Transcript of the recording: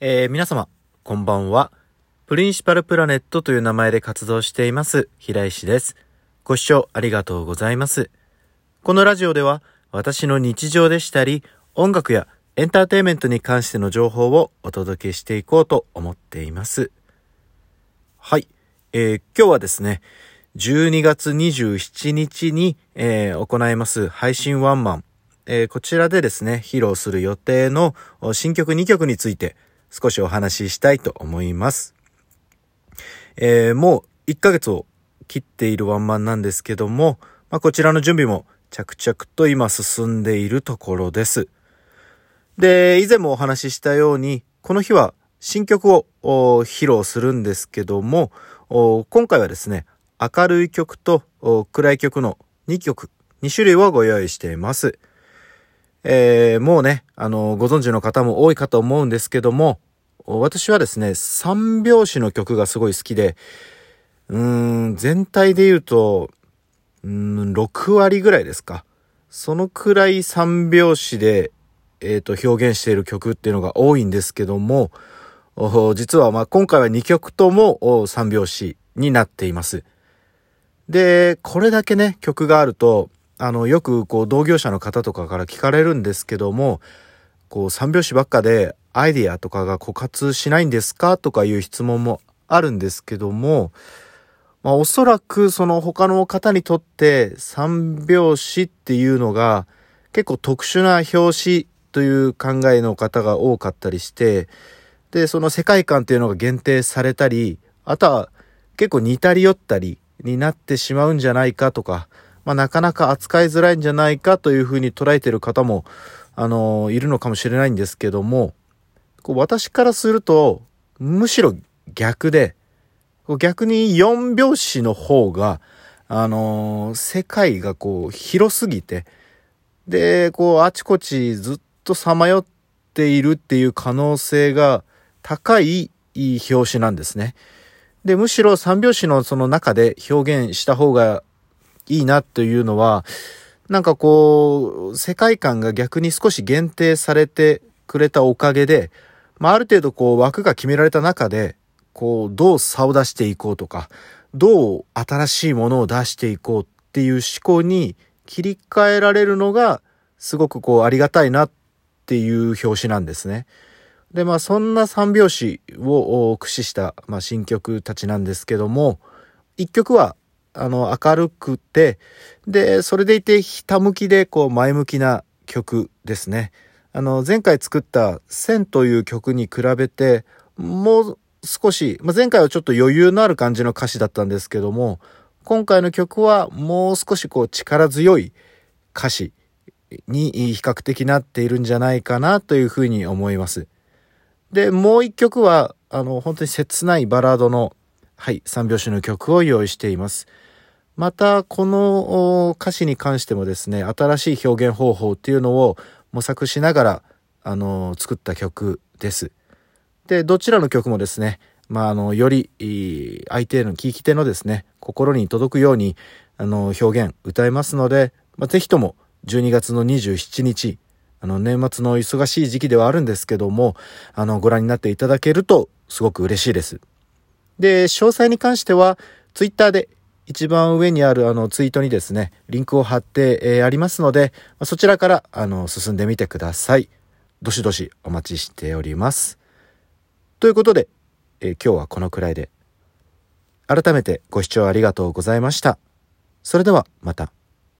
えー、皆様、こんばんは。プリンシパルプラネットという名前で活動しています、平石です。ご視聴ありがとうございます。このラジオでは、私の日常でしたり、音楽やエンターテイメントに関しての情報をお届けしていこうと思っています。はい。えー、今日はですね、12月27日に、えー、行います配信ワンマン、え、こちらでですね、披露する予定の新曲2曲について、少しお話ししたいと思います。えー、もう1ヶ月を切っているワンマンなんですけども、まあ、こちらの準備も着々と今進んでいるところです。で、以前もお話ししたように、この日は新曲を披露するんですけども、今回はですね、明るい曲と暗い曲の2曲、2種類をご用意しています。えー、もうね、あの、ご存知の方も多いかと思うんですけども、私はですね、三拍子の曲がすごい好きで、うん、全体で言うと、うん、6割ぐらいですか。そのくらい三拍子で、えっ、ー、と、表現している曲っていうのが多いんですけども、実はまあ今回は2曲とも三拍子になっています。で、これだけね、曲があると、あの、よくこう同業者の方とかから聞かれるんですけども、こう三拍子ばっかでアイディアとかが枯渇しないんですかとかいう質問もあるんですけども、まあおそらくその他の方にとって三拍子っていうのが結構特殊な表紙という考えの方が多かったりして、で、その世界観っていうのが限定されたり、あとは結構似たり寄ったりになってしまうんじゃないかとか、まあ、なかなか扱いづらいんじゃないかというふうに捉えてる方も、あの、いるのかもしれないんですけども、こう私からすると、むしろ逆で、逆に4拍子の方が、あの世界がこう広すぎて、で、こうあちこちずっとさまよっているっていう可能性が高い表紙なんですね。で、むしろ3拍子のその中で表現した方がいいなというのは、なんかこう、世界観が逆に少し限定されてくれたおかげで、まあ、ある程度こう枠が決められた中で、こう、どう差を出していこうとか、どう新しいものを出していこうっていう思考に切り替えられるのが、すごくこう、ありがたいなっていう表紙なんですね。で、まあ、そんな三拍子を駆使した、まあ、新曲たちなんですけども、一曲はあの、明るくて、で、それでいて、ひたむきで、こう、前向きな曲ですね。あの、前回作った線という曲に比べて、もう少し、まあ、前回はちょっと余裕のある感じの歌詞だったんですけども、今回の曲はもう少しこう力強い歌詞に比較的なっているんじゃないかなというふうに思います。で、もう一曲は、あの、本当に切ないバラードの、はい、三拍子の曲を用意しています。また、この歌詞に関してもですね、新しい表現方法っていうのを模索しながら、あの、作った曲です。で、どちらの曲もですね、まあ、あの、より、相手への聞き手のですね、心に届くように、あの、表現、歌えますので、まあ、ぜひとも、12月の27日、あの、年末の忙しい時期ではあるんですけども、あの、ご覧になっていただけると、すごく嬉しいです。で、詳細に関しては、ツイッターで一番上にあるあのツイートにですね、リンクを貼って、えー、ありますので、そちらからあの進んでみてください。どしどしお待ちしております。ということで、えー、今日はこのくらいで。改めてご視聴ありがとうございました。それではまた。